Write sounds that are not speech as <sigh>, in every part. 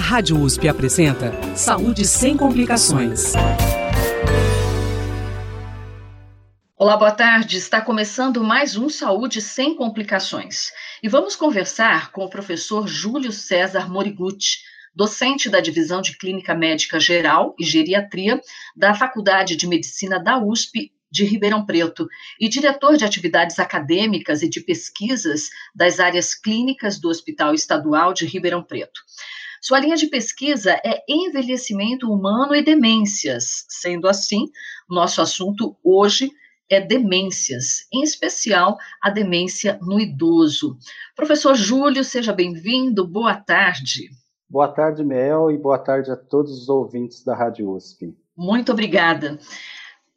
Rádio USP apresenta Saúde sem complicações. Olá, boa tarde. Está começando mais um Saúde sem complicações. E vamos conversar com o professor Júlio César Morigutti, docente da Divisão de Clínica Médica Geral e Geriatria da Faculdade de Medicina da USP de Ribeirão Preto e diretor de atividades acadêmicas e de pesquisas das áreas clínicas do Hospital Estadual de Ribeirão Preto. Sua linha de pesquisa é envelhecimento humano e demências. Sendo assim, nosso assunto hoje é demências, em especial a demência no idoso. Professor Júlio, seja bem-vindo, boa tarde. Boa tarde, Mel, e boa tarde a todos os ouvintes da Rádio USP. Muito obrigada.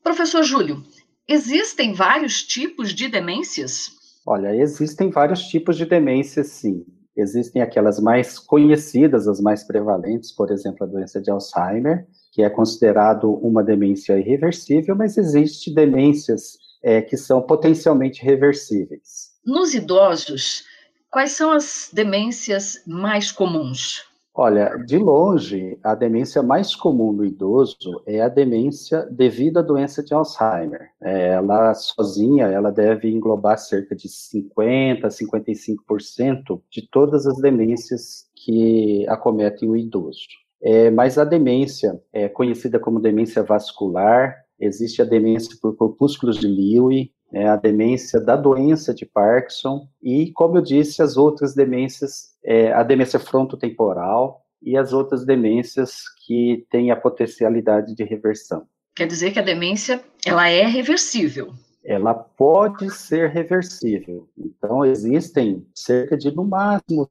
Professor Júlio, existem vários tipos de demências? Olha, existem vários tipos de demências, sim. Existem aquelas mais conhecidas, as mais prevalentes, por exemplo, a doença de Alzheimer, que é considerado uma demência irreversível, mas existe demências é, que são potencialmente reversíveis. Nos idosos, quais são as demências mais comuns? Olha, de longe, a demência mais comum no idoso é a demência devido à doença de Alzheimer. É, ela sozinha, ela deve englobar cerca de 50 a 55% de todas as demências que acometem o idoso. É, mas a demência é conhecida como demência vascular, existe a demência por corpúsculos de Lewy, é a demência da doença de Parkinson e, como eu disse, as outras demências, é, a demência frontotemporal e as outras demências que têm a potencialidade de reversão. Quer dizer que a demência ela é reversível? Ela pode ser reversível. Então, existem cerca de, no máximo,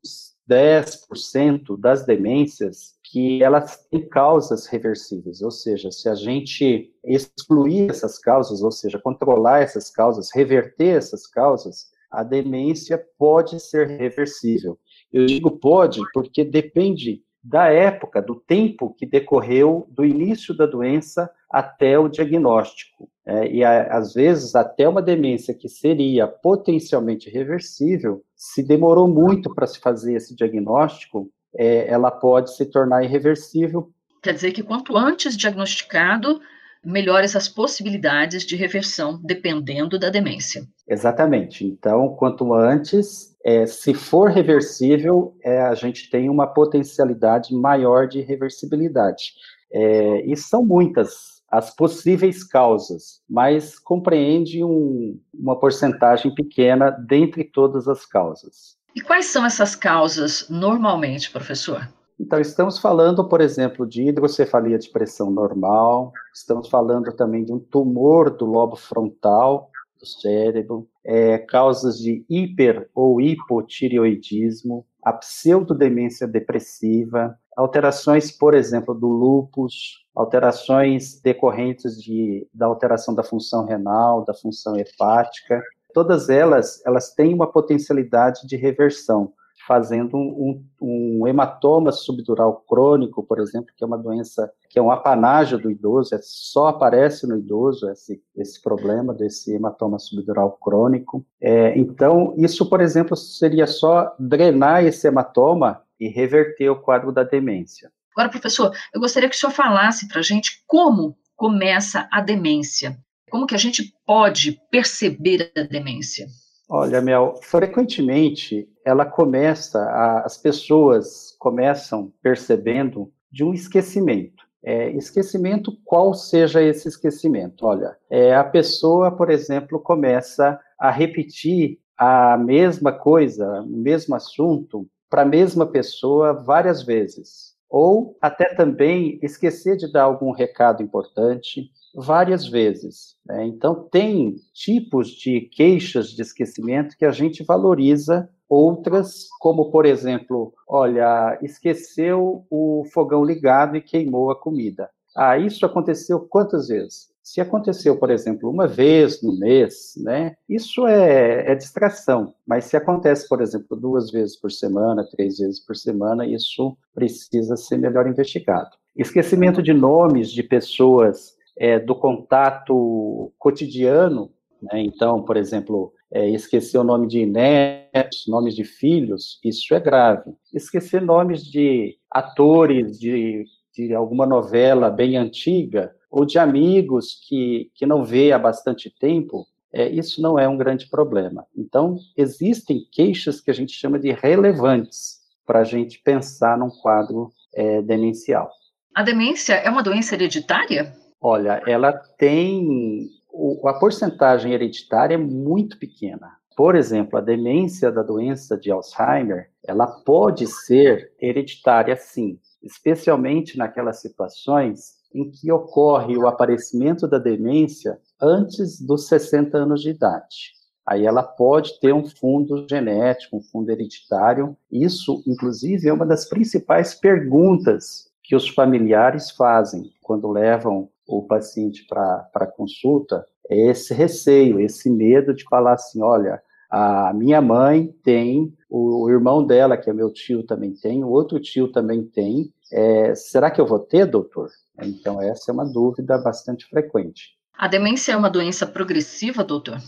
10% das demências que elas têm causas reversíveis, ou seja, se a gente excluir essas causas, ou seja, controlar essas causas, reverter essas causas, a demência pode ser reversível. Eu digo pode porque depende da época, do tempo que decorreu do início da doença até o diagnóstico. É, e a, às vezes, até uma demência que seria potencialmente reversível, se demorou muito para se fazer esse diagnóstico, é, ela pode se tornar irreversível. Quer dizer que quanto antes diagnosticado, melhores as possibilidades de reversão, dependendo da demência. Exatamente. Então, quanto antes, é, se for reversível, é, a gente tem uma potencialidade maior de reversibilidade. É, e são muitas as possíveis causas, mas compreende um, uma porcentagem pequena dentre todas as causas. E quais são essas causas normalmente, professor? Então, estamos falando, por exemplo, de hidrocefalia de pressão normal, estamos falando também de um tumor do lobo frontal do cérebro, é, causas de hiper ou hipotireoidismo, a pseudodemência depressiva, alterações, por exemplo, do lúpus, alterações decorrentes de, da alteração da função renal, da função hepática, todas elas, elas têm uma potencialidade de reversão, fazendo um, um, hematoma subdural crônico, por exemplo, que é uma doença que é um apanágio do idoso, é, só aparece no idoso esse, esse problema desse hematoma subdural crônico. É, então, isso, por exemplo, seria só drenar esse hematoma e reverter o quadro da demência. Agora, professor, eu gostaria que o senhor falasse para a gente como começa a demência. Como que a gente pode perceber a demência? Olha, Mel, frequentemente ela começa, a, as pessoas começam percebendo de um esquecimento. É, esquecimento, qual seja esse esquecimento? Olha, é, a pessoa, por exemplo, começa a repetir a mesma coisa, o mesmo assunto, para a mesma pessoa várias vezes. Ou até também esquecer de dar algum recado importante, várias vezes. Né? Então, tem tipos de queixas de esquecimento que a gente valoriza, outras, como, por exemplo, olha, esqueceu o fogão ligado e queimou a comida. Ah, isso aconteceu quantas vezes? Se aconteceu, por exemplo, uma vez no mês, né, isso é, é, distração. Mas se acontece, por exemplo, duas vezes por semana, três vezes por semana, isso precisa ser melhor investigado. Esquecimento de nomes de pessoas é, do contato cotidiano, né? então, por exemplo, é, esquecer o nome de netos, nomes de filhos, isso é grave. esquecer nomes de atores de, de alguma novela bem antiga, ou de amigos que, que não vê há bastante tempo, é, isso não é um grande problema. Então, existem queixas que a gente chama de relevantes para a gente pensar num quadro é, demencial. A demência é uma doença hereditária? Olha, ela tem. O, a porcentagem hereditária é muito pequena. Por exemplo, a demência da doença de Alzheimer, ela pode ser hereditária sim, especialmente naquelas situações em que ocorre o aparecimento da demência antes dos 60 anos de idade. Aí ela pode ter um fundo genético, um fundo hereditário. Isso, inclusive, é uma das principais perguntas que os familiares fazem quando levam o paciente para consulta. É esse receio, esse medo de falar assim: olha, a minha mãe tem, o irmão dela, que é meu tio, também tem, o outro tio também tem. É, será que eu vou ter, doutor? Então, essa é uma dúvida bastante frequente. A demência é uma doença progressiva, doutor?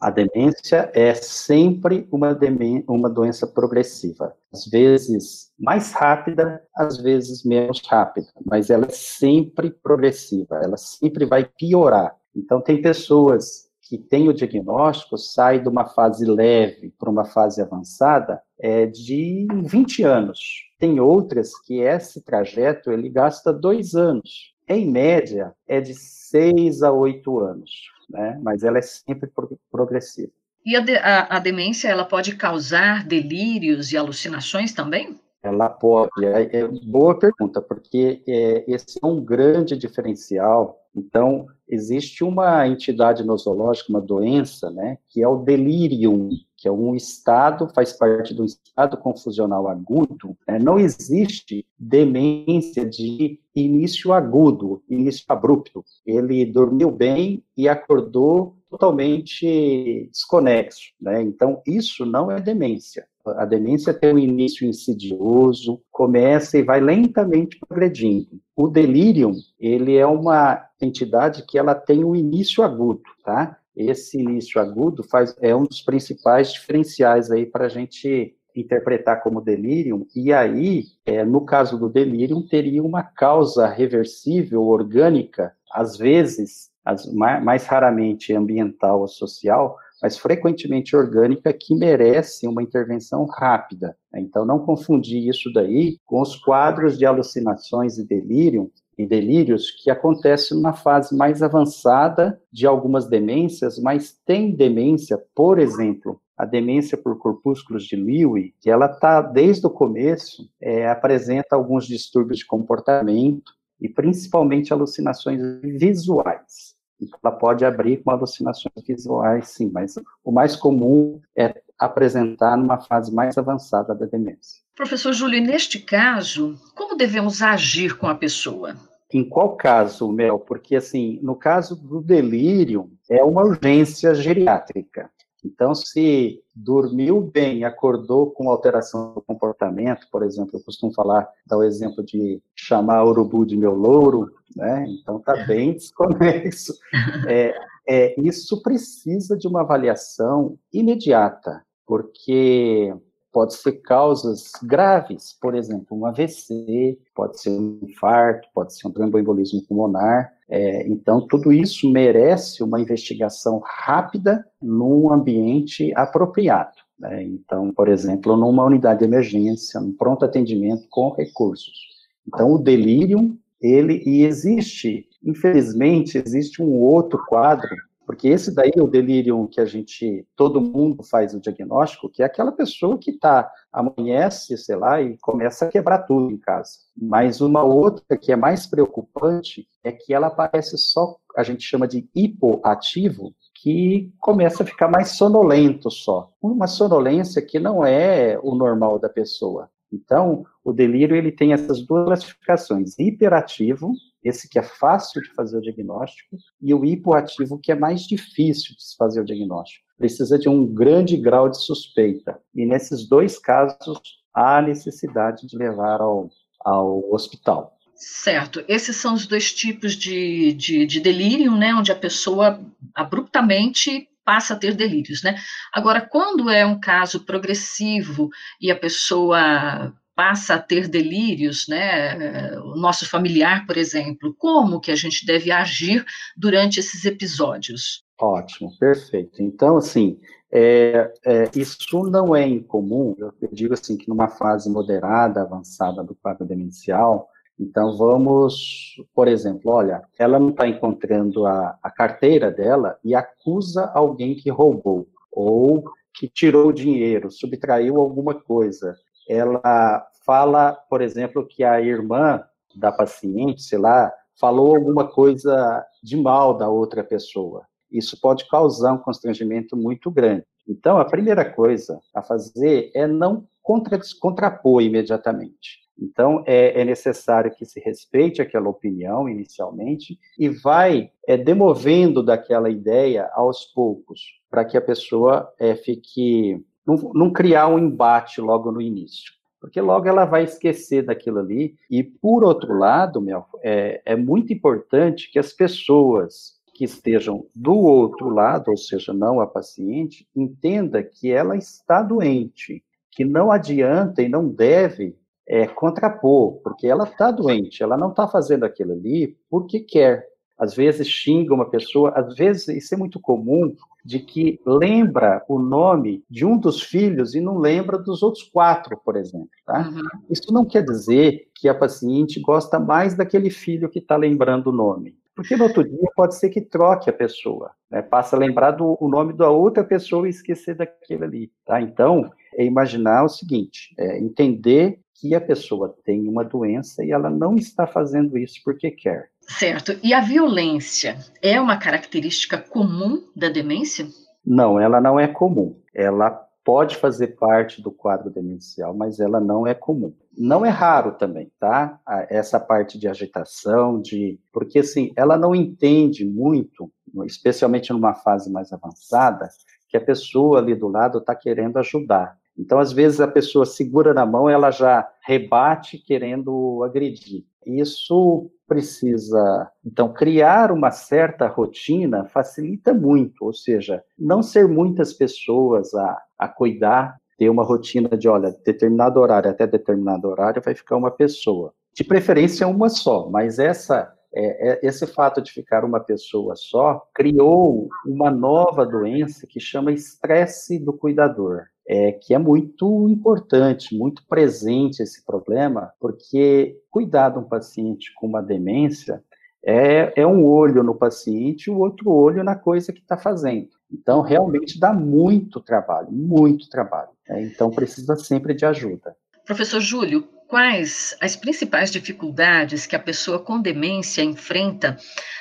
A demência é sempre uma, uma doença progressiva. Às vezes mais rápida, às vezes menos rápida, mas ela é sempre progressiva, ela sempre vai piorar. Então, tem pessoas que têm o diagnóstico, saem de uma fase leve para uma fase avançada é, de 20 anos. Tem outras que esse trajeto ele gasta dois anos. Em média, é de seis a oito anos né? Mas ela é sempre progressiva. E a, de, a, a demência, ela pode causar delírios e alucinações também? Ela pode. É, é boa pergunta, porque é, esse é um grande diferencial. Então, existe uma entidade nosológica, uma doença, né, que é o delirium, que é um estado, faz parte do estado confusional agudo. Né? Não existe demência de início agudo, início abrupto. Ele dormiu bem e acordou totalmente desconexo. Né? Então, isso não é demência. A demência tem um início insidioso, começa e vai lentamente progredindo. O delírio, ele é uma entidade que ela tem um início agudo, tá? Esse início agudo faz, é um dos principais diferenciais aí para a gente interpretar como delírio, e aí, é, no caso do delírio, teria uma causa reversível, orgânica, às vezes, as, mais, mais raramente ambiental ou social, mas frequentemente orgânica, que merece uma intervenção rápida. Então, não confundir isso daí com os quadros de alucinações e delírio, e delírios que acontecem na fase mais avançada de algumas demências, mas tem demência, por exemplo, a demência por corpúsculos de Lewy, que ela está desde o começo, é, apresenta alguns distúrbios de comportamento e principalmente alucinações visuais. Então, ela pode abrir com alucinações visuais, sim, mas o mais comum é apresentar numa fase mais avançada da demência. Professor Júlio, neste caso, como devemos agir com a pessoa? Em qual caso, Mel? Porque, assim, no caso do delírio, é uma urgência geriátrica. Então, se dormiu bem, acordou com alteração do comportamento, por exemplo, eu costumo falar, dar o exemplo de chamar urubu de meu louro, né? Então, está bem <laughs> desconexo. É, é, isso precisa de uma avaliação imediata, porque pode ser causas graves, por exemplo, um AVC, pode ser um infarto, pode ser um tromboembolismo pulmonar. É, então, tudo isso merece uma investigação rápida num ambiente apropriado. Né? Então, por exemplo, numa unidade de emergência, num pronto atendimento com recursos. Então, o delírio, ele e existe, infelizmente, existe um outro quadro porque esse daí é o delírio que a gente, todo mundo faz o diagnóstico, que é aquela pessoa que tá, amanhece, sei lá, e começa a quebrar tudo em casa. Mas uma outra que é mais preocupante é que ela aparece só, a gente chama de hipoativo, que começa a ficar mais sonolento só. Uma sonolência que não é o normal da pessoa. Então, o delírio ele tem essas duas classificações: hiperativo, esse que é fácil de fazer o diagnóstico, e o hipoativo, que é mais difícil de se fazer o diagnóstico. Precisa de um grande grau de suspeita. E nesses dois casos, há necessidade de levar ao, ao hospital. Certo. Esses são os dois tipos de, de, de delírio, né? Onde a pessoa abruptamente passa a ter delírios, né? Agora, quando é um caso progressivo e a pessoa passa a ter delírios, né? O nosso familiar, por exemplo, como que a gente deve agir durante esses episódios? Ótimo, perfeito. Então, assim, é, é, isso não é incomum, eu digo assim que numa fase moderada, avançada do quadro demencial, então vamos, por exemplo, olha, ela não está encontrando a, a carteira dela e acusa alguém que roubou, ou que tirou dinheiro, subtraiu alguma coisa. Ela fala, por exemplo, que a irmã da paciente, sei lá, falou alguma coisa de mal da outra pessoa. Isso pode causar um constrangimento muito grande. Então, a primeira coisa a fazer é não contra, contrapor imediatamente. Então, é, é, necessário que se respeite aquela opinião inicialmente e vai é, demovendo daquela ideia aos poucos, para que a pessoa é, fique. Não, não criar um embate logo no início porque logo ela vai esquecer daquilo ali. E, por outro lado, meu, é, é muito importante que as pessoas que estejam do outro lado, ou seja, não a paciente, entenda que ela está doente, que não adianta e não deve é, contrapor, porque ela está doente, ela não está fazendo aquilo ali porque quer. Às vezes xinga uma pessoa, às vezes isso é muito comum, de que lembra o nome de um dos filhos e não lembra dos outros quatro, por exemplo. Tá? Uhum. Isso não quer dizer que a paciente gosta mais daquele filho que está lembrando o nome. Porque no outro dia pode ser que troque a pessoa, né? passa a lembrar do o nome da outra pessoa e esquecer daquele ali, tá? Então, é imaginar o seguinte, é entender que a pessoa tem uma doença e ela não está fazendo isso porque quer. Certo. E a violência é uma característica comum da demência? Não, ela não é comum. Ela pode fazer parte do quadro demencial, mas ela não é comum. Não é raro também, tá? Essa parte de agitação, de porque assim, ela não entende muito, especialmente numa fase mais avançada, que a pessoa ali do lado está querendo ajudar. Então, às vezes, a pessoa segura na mão, ela já rebate querendo agredir. Isso precisa, então, criar uma certa rotina facilita muito, ou seja, não ser muitas pessoas a, a cuidar, ter uma rotina de, olha, determinado horário até determinado horário vai ficar uma pessoa. De preferência, uma só, mas essa é, é, esse fato de ficar uma pessoa só criou uma nova doença que chama estresse do cuidador é, que é muito importante, muito presente esse problema, porque cuidar de um paciente com uma demência é, é um olho no paciente e o outro olho na coisa que está fazendo. Então, realmente dá muito trabalho, muito trabalho. Né? Então, precisa sempre de ajuda. Professor Júlio, quais as principais dificuldades que a pessoa com demência enfrenta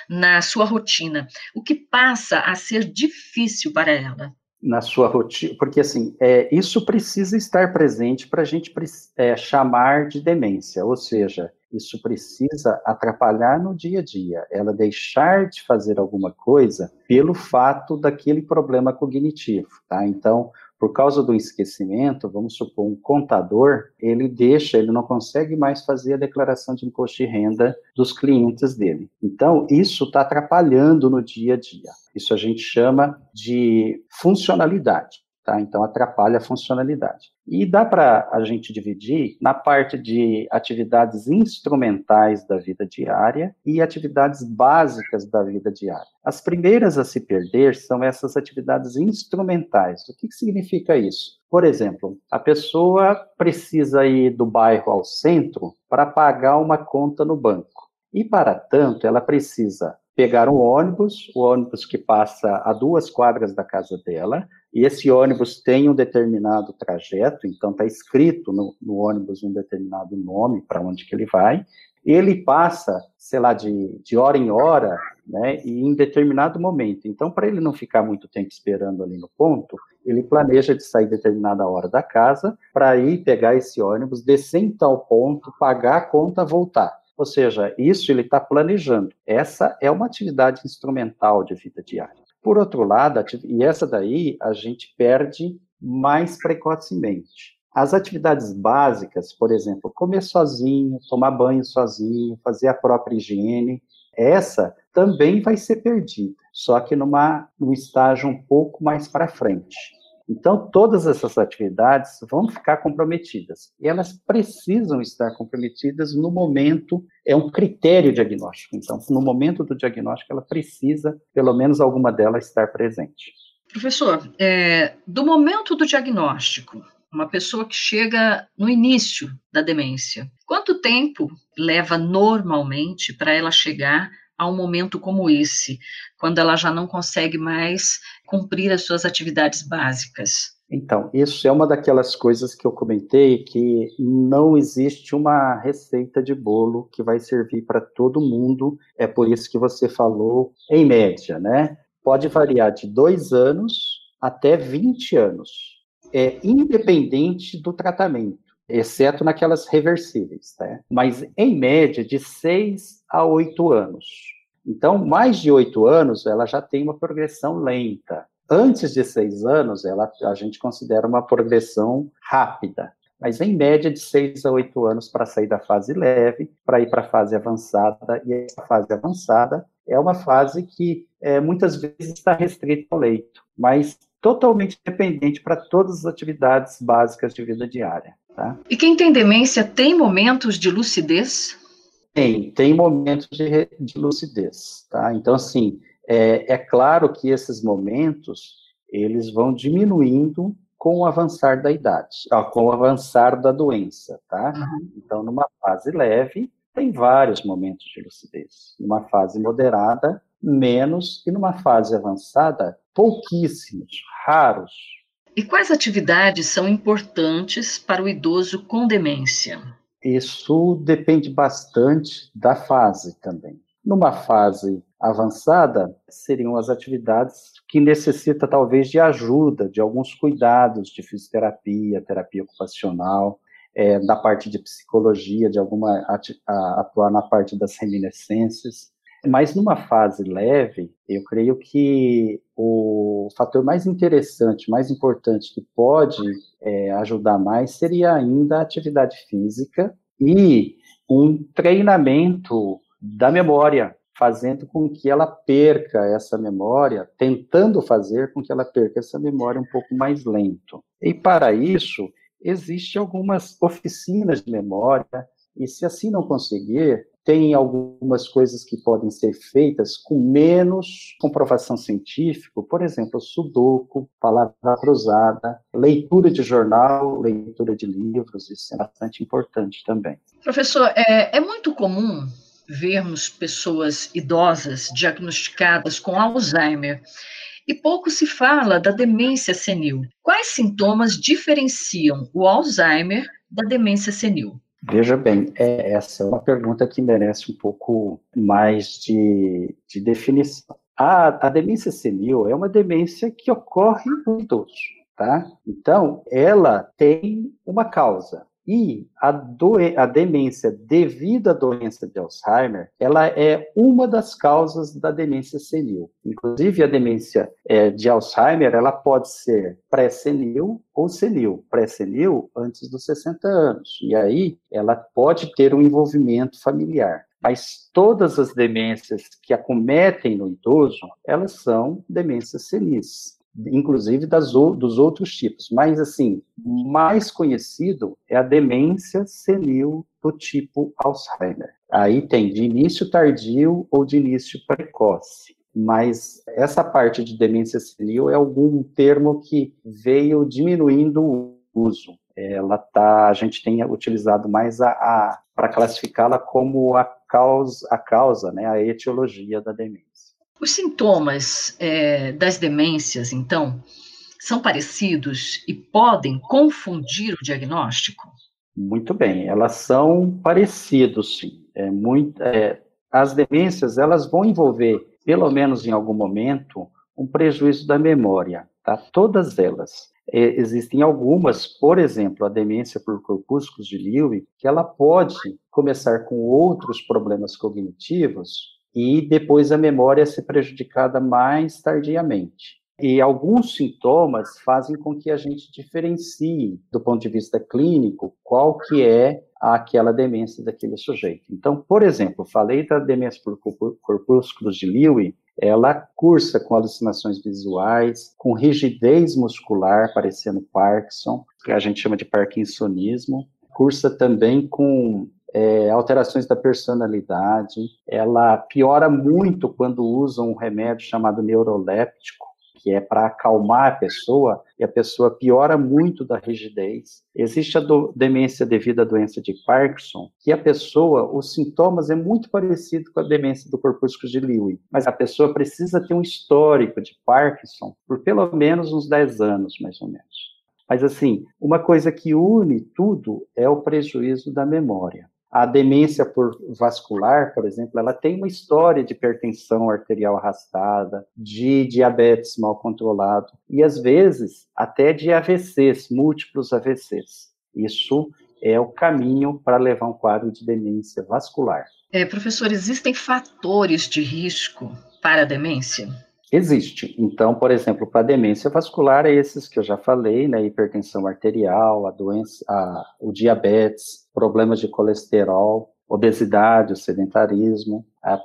na sua rotina? O que passa a ser difícil para ela? Na sua rotina, porque assim, é, isso precisa estar presente para a gente é, chamar de demência, ou seja, isso precisa atrapalhar no dia a dia, ela deixar de fazer alguma coisa pelo fato daquele problema cognitivo, tá? Então, por causa do esquecimento, vamos supor, um contador, ele deixa, ele não consegue mais fazer a declaração de imposto de renda dos clientes dele. Então, isso está atrapalhando no dia a dia. Isso a gente chama de funcionalidade. Tá? Então, atrapalha a funcionalidade. E dá para a gente dividir na parte de atividades instrumentais da vida diária e atividades básicas da vida diária. As primeiras a se perder são essas atividades instrumentais. O que, que significa isso? Por exemplo, a pessoa precisa ir do bairro ao centro para pagar uma conta no banco. E, para tanto, ela precisa pegar um ônibus, o ônibus que passa a duas quadras da casa dela, e esse ônibus tem um determinado trajeto, então está escrito no, no, ônibus um determinado nome para onde que ele vai, ele passa, sei lá, de, de hora em hora, né, e em determinado momento. Então, para ele não ficar muito tempo esperando ali no ponto, ele planeja de sair determinada hora da casa para ir pegar esse ônibus, descer em tal ponto, pagar a conta, voltar. Ou seja, isso ele está planejando. Essa é uma atividade instrumental de vida diária. Por outro lado, e essa daí a gente perde mais precocemente. As atividades básicas, por exemplo, comer sozinho, tomar banho sozinho, fazer a própria higiene, essa também vai ser perdida, só que numa, num estágio um pouco mais para frente. Então, todas essas atividades vão ficar comprometidas. E elas precisam estar comprometidas no momento, é um critério diagnóstico. Então, no momento do diagnóstico, ela precisa, pelo menos alguma delas, estar presente. Professor, é, do momento do diagnóstico, uma pessoa que chega no início da demência, quanto tempo leva normalmente para ela chegar a um momento como esse, quando ela já não consegue mais cumprir as suas atividades básicas? Então, isso é uma daquelas coisas que eu comentei que não existe uma receita de bolo que vai servir para todo mundo. É por isso que você falou em média, né? Pode variar de dois anos até 20 anos. É independente do tratamento exceto naquelas reversíveis, né? Mas em média de 6 a 8 anos. Então, mais de 8 anos, ela já tem uma progressão lenta. Antes de 6 anos, ela, a gente considera uma progressão rápida. Mas em média de 6 a 8 anos para sair da fase leve, para ir para a fase avançada. E essa fase avançada é uma fase que é, muitas vezes está restrita ao leito, mas totalmente dependente para todas as atividades básicas de vida diária. Tá? E quem tem demência tem momentos de lucidez? Tem, tem momentos de, de lucidez, tá? Então, assim, é, é claro que esses momentos, eles vão diminuindo com o avançar da idade, ó, com o avançar da doença, tá? Uhum. Então, numa fase leve, tem vários momentos de lucidez. Numa fase moderada, menos, e numa fase avançada, pouquíssimos, raros, e quais atividades são importantes para o idoso com demência? Isso depende bastante da fase também. Numa fase avançada, seriam as atividades que necessita talvez de ajuda, de alguns cuidados de fisioterapia, terapia ocupacional, é, da parte de psicologia, de alguma atuar na parte das reminiscências. Mas numa fase leve, eu creio que o fator mais interessante, mais importante que pode é, ajudar mais seria ainda a atividade física e um treinamento da memória, fazendo com que ela perca essa memória, tentando fazer com que ela perca essa memória um pouco mais lento. E para isso, existem algumas oficinas de memória, e se assim não conseguir, tem algumas coisas que podem ser feitas com menos comprovação científica, por exemplo, sudoku, palavra cruzada, leitura de jornal, leitura de livros, isso é bastante importante também. Professor, é, é muito comum vermos pessoas idosas diagnosticadas com Alzheimer e pouco se fala da demência senil. Quais sintomas diferenciam o Alzheimer da demência senil? Veja bem, é, essa é uma pergunta que merece um pouco mais de, de definição. A, a demência senil é uma demência que ocorre no idoso, tá? Então, ela tem uma causa. E a, a demência devido à doença de Alzheimer, ela é uma das causas da demência senil. Inclusive, a demência é, de Alzheimer, ela pode ser pré-senil ou senil. Pré-senil antes dos 60 anos. E aí, ela pode ter um envolvimento familiar. Mas todas as demências que acometem no idoso, elas são demências senis inclusive das, dos outros tipos. Mas, assim, mais conhecido é a demência senil do tipo Alzheimer. Aí tem de início tardio ou de início precoce. Mas essa parte de demência senil é algum termo que veio diminuindo o uso. Ela tá, a gente tem utilizado mais a, a para classificá-la como a causa, a causa, né, a etiologia da demência. Os sintomas é, das demências, então, são parecidos e podem confundir o diagnóstico? Muito bem, elas são parecidos, sim. É muito, é, as demências elas vão envolver, pelo menos em algum momento, um prejuízo da memória, tá? Todas elas. É, existem algumas, por exemplo, a demência por corpúsculos de Lewy, que ela pode começar com outros problemas cognitivos e depois a memória ser prejudicada mais tardiamente. E alguns sintomas fazem com que a gente diferencie, do ponto de vista clínico, qual que é aquela demência daquele sujeito. Então, por exemplo, falei da demência por corpúsculos de Lewy, ela cursa com alucinações visuais, com rigidez muscular, parecendo Parkinson, que a gente chama de parkinsonismo, cursa também com é, alterações da personalidade, ela piora muito quando usa um remédio chamado neuroléptico, que é para acalmar a pessoa, e a pessoa piora muito da rigidez. Existe a demência devido à doença de Parkinson, que a pessoa, os sintomas é muito parecido com a demência do corpúsculo de Lewy, mas a pessoa precisa ter um histórico de Parkinson por pelo menos uns 10 anos, mais ou menos. Mas assim, uma coisa que une tudo é o prejuízo da memória. A demência por vascular, por exemplo, ela tem uma história de hipertensão arterial arrastada, de diabetes mal controlado e às vezes até de AVCs, múltiplos AVCs. Isso é o caminho para levar um quadro de demência vascular. É, professor, existem fatores de risco para a demência? Existe. Então, por exemplo, para demência vascular, é esses que eu já falei, né? Hipertensão arterial, a doença, a, o diabetes, problemas de colesterol, obesidade, o sedentarismo.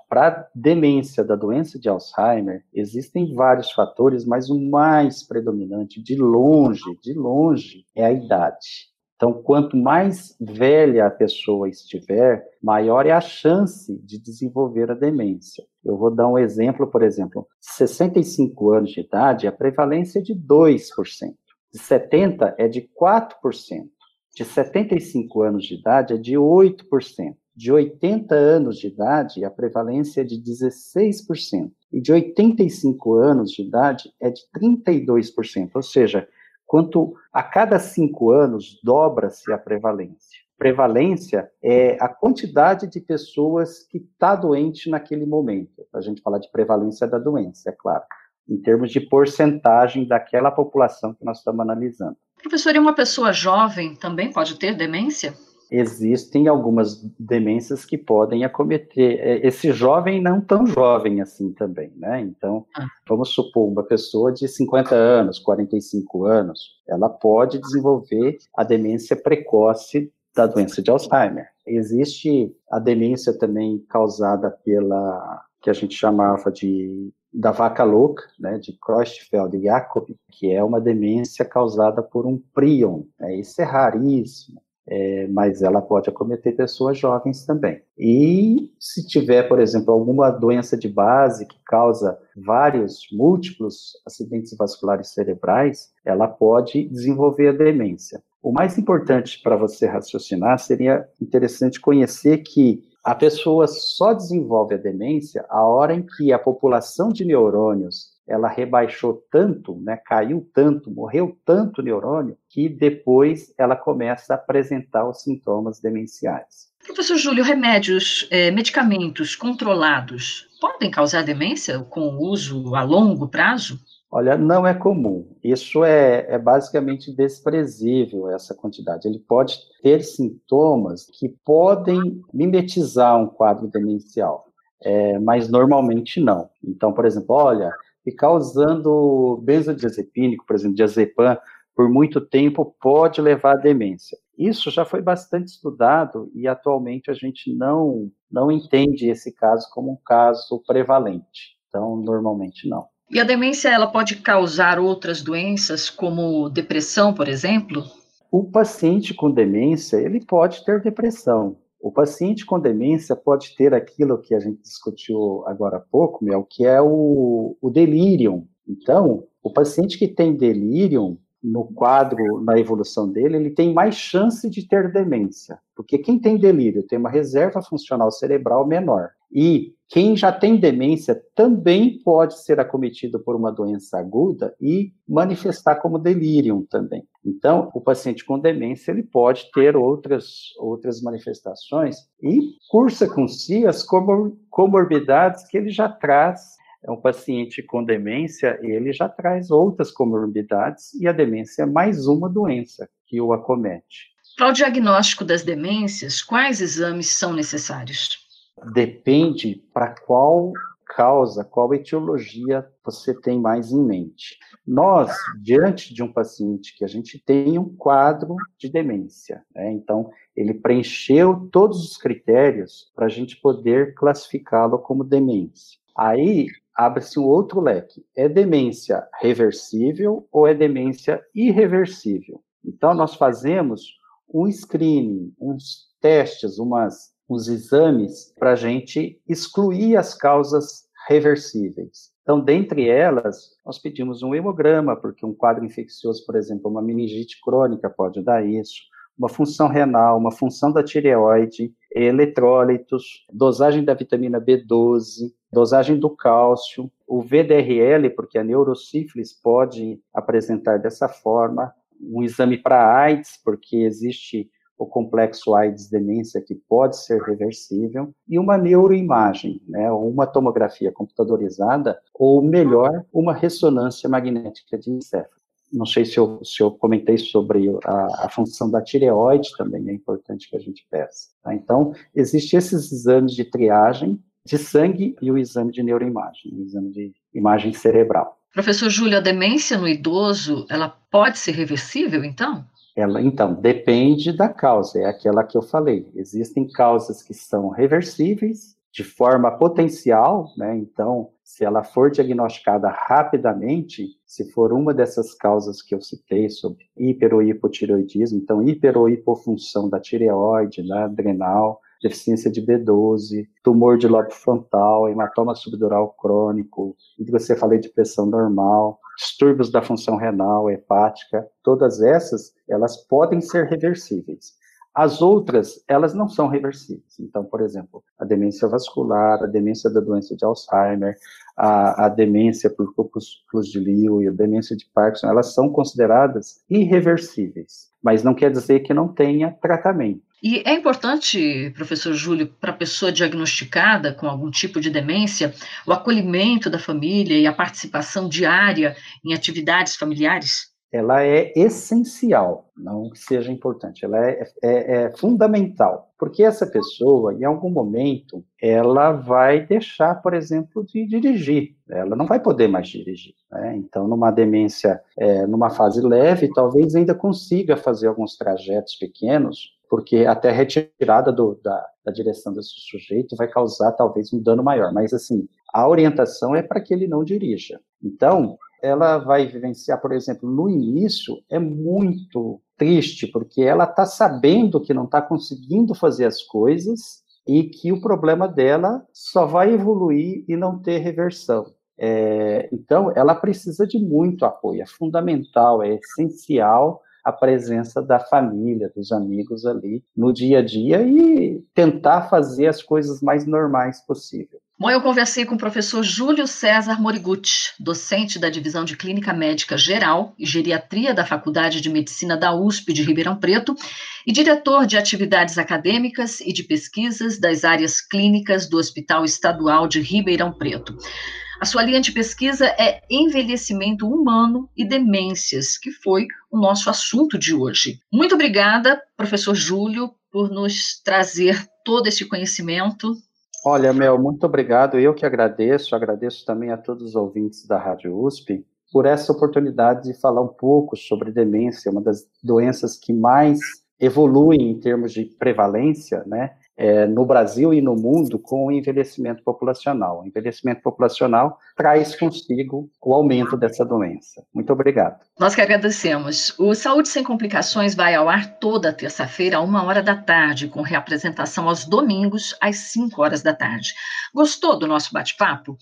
Para demência da doença de Alzheimer, existem vários fatores, mas o mais predominante, de longe, de longe, é a idade. Então, quanto mais velha a pessoa estiver, maior é a chance de desenvolver a demência. Eu vou dar um exemplo, por exemplo, 65 anos de idade, a prevalência é de 2%. De 70 é de 4%. De 75 anos de idade é de 8%. De 80 anos de idade, a prevalência é de 16%. E de 85 anos de idade é de 32%. Ou seja, quanto a cada cinco anos dobra-se a prevalência. Prevalência é a quantidade de pessoas que está doente naquele momento. A gente fala de prevalência da doença, é claro, em termos de porcentagem daquela população que nós estamos analisando. Professor, e uma pessoa jovem também pode ter demência? existem algumas demências que podem acometer é, esse jovem não tão jovem assim também, né? Então, ah. vamos supor uma pessoa de 50 anos, 45 anos, ela pode desenvolver a demência precoce da doença de Alzheimer. Existe a demência também causada pela que a gente chamava de da vaca louca, né, de Creutzfeldt-Jakob, que é uma demência causada por um prion. Né, isso é raríssimo é, mas ela pode acometer pessoas jovens também. E se tiver, por exemplo, alguma doença de base que causa vários, múltiplos acidentes vasculares cerebrais, ela pode desenvolver a demência. O mais importante para você raciocinar seria interessante conhecer que a pessoa só desenvolve a demência a hora em que a população de neurônios ela rebaixou tanto, né, caiu tanto, morreu tanto o neurônio, que depois ela começa a apresentar os sintomas demenciais. Professor Júlio, remédios, é, medicamentos controlados podem causar demência com o uso a longo prazo? Olha, não é comum. Isso é, é, basicamente desprezível, essa quantidade. Ele pode ter sintomas que podem mimetizar um quadro demencial, é, mas normalmente não. Então, por exemplo, olha, ficar usando benzodiazepínico, por exemplo, diazepam, por muito tempo pode levar à demência. Isso já foi bastante estudado e atualmente a gente não, não entende esse caso como um caso prevalente. Então, normalmente não. E a demência ela pode causar outras doenças, como depressão, por exemplo? O paciente com demência, ele pode ter depressão. O paciente com demência pode ter aquilo que a gente discutiu agora há pouco, que é o, o delírio. Então, o paciente que tem delírio, no quadro, na evolução dele, ele tem mais chance de ter demência. Porque quem tem delírio tem uma reserva funcional cerebral menor. E quem já tem demência também pode ser acometido por uma doença aguda e manifestar como delírio também. Então, o paciente com demência ele pode ter outras, outras manifestações e cursa com si as comor comorbidades que ele já traz. É um paciente com demência, ele já traz outras comorbidades e a demência é mais uma doença que o acomete. Para o diagnóstico das demências, quais exames são necessários? depende para qual causa, qual etiologia você tem mais em mente. Nós, diante de um paciente que a gente tem um quadro de demência, né? então ele preencheu todos os critérios para a gente poder classificá-lo como demência. Aí abre-se um outro leque. É demência reversível ou é demência irreversível? Então, nós fazemos um screening, uns testes, umas, uns exames para a gente excluir as causas reversíveis. Então, dentre elas, nós pedimos um hemograma, porque um quadro infeccioso, por exemplo, uma meningite crônica pode dar isso, uma função renal, uma função da tireoide, eletrólitos, dosagem da vitamina B12, dosagem do cálcio, o VDRL, porque a neurosífilis pode apresentar dessa forma, um exame para AIDS, porque existe o complexo AIDS demência que pode ser reversível, e uma neuroimagem, né, uma tomografia computadorizada, ou melhor, uma ressonância magnética de encéfalo. Não sei se eu, se eu comentei sobre a, a função da tireoide também, é importante que a gente peça. Tá? Então, existem esses exames de triagem de sangue e o exame de neuroimagem, o exame de imagem cerebral. Professor Júlio, a demência no idoso, ela pode ser reversível, então? Ela, então, depende da causa, é aquela que eu falei. Existem causas que são reversíveis de forma potencial, né? Então, se ela for diagnosticada rapidamente, se for uma dessas causas que eu citei sobre hiper ou hipotireoidismo, então hiper ou hipofunção da tireoide, da adrenal, deficiência de B12, tumor de lobo frontal, hematoma subdural crônico, você falei de pressão normal, distúrbios da função renal, hepática, todas essas, elas podem ser reversíveis. As outras, elas não são reversíveis. Então, por exemplo, a demência vascular, a demência da doença de Alzheimer, a, a demência por corpúsculos de Lewy, a demência de Parkinson, elas são consideradas irreversíveis, mas não quer dizer que não tenha tratamento. E é importante, professor Júlio, para a pessoa diagnosticada com algum tipo de demência, o acolhimento da família e a participação diária em atividades familiares? Ela é essencial, não que seja importante, ela é, é, é fundamental, porque essa pessoa, em algum momento, ela vai deixar, por exemplo, de dirigir, ela não vai poder mais dirigir. Né? Então, numa demência, é, numa fase leve, talvez ainda consiga fazer alguns trajetos pequenos, porque até a retirada do, da, da, direção desse sujeito vai causar talvez um dano maior. Mas, assim, a orientação é para que ele não dirija. Então, ela vai vivenciar, por exemplo, no início, é muito triste, porque ela está sabendo que não está conseguindo fazer as coisas e que o problema dela só vai evoluir e não ter reversão. É, então, ela precisa de muito apoio, é fundamental, é essencial a presença da família, dos amigos ali no dia a dia e tentar fazer as coisas mais normais possível. Bom, eu conversei com o professor Júlio César Morigutti, docente da Divisão de Clínica Médica Geral e Geriatria da Faculdade de Medicina da USP de Ribeirão Preto e diretor de atividades acadêmicas e de pesquisas das áreas clínicas do Hospital Estadual de Ribeirão Preto. A sua linha de pesquisa é envelhecimento humano e demências, que foi o nosso assunto de hoje. Muito obrigada, professor Júlio, por nos trazer todo esse conhecimento. Olha, Mel, muito obrigado. Eu que agradeço, agradeço também a todos os ouvintes da Rádio USP por essa oportunidade de falar um pouco sobre demência, uma das doenças que mais evoluem em termos de prevalência, né? É, no Brasil e no mundo com o envelhecimento populacional. O envelhecimento populacional traz consigo o aumento dessa doença. Muito obrigado. Nós que agradecemos. O Saúde Sem Complicações vai ao ar toda terça-feira, uma hora da tarde, com reapresentação aos domingos, às cinco horas da tarde. Gostou do nosso bate-papo?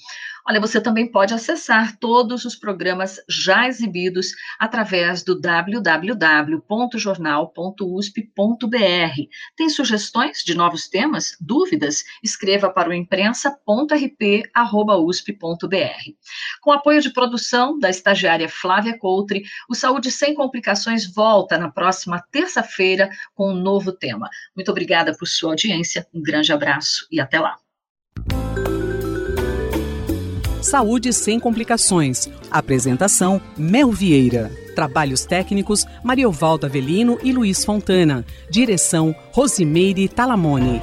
Olha, você também pode acessar todos os programas já exibidos através do www.jornal.usp.br. Tem sugestões de novos temas? Dúvidas? Escreva para o imprensa.rp.usp.br. Com apoio de produção da estagiária Flávia Coutre, o Saúde Sem Complicações volta na próxima terça-feira com um novo tema. Muito obrigada por sua audiência, um grande abraço e até lá. Saúde sem complicações. Apresentação: Mel Vieira. Trabalhos técnicos: Mariovaldo Avelino e Luiz Fontana. Direção: Rosimeire Talamone.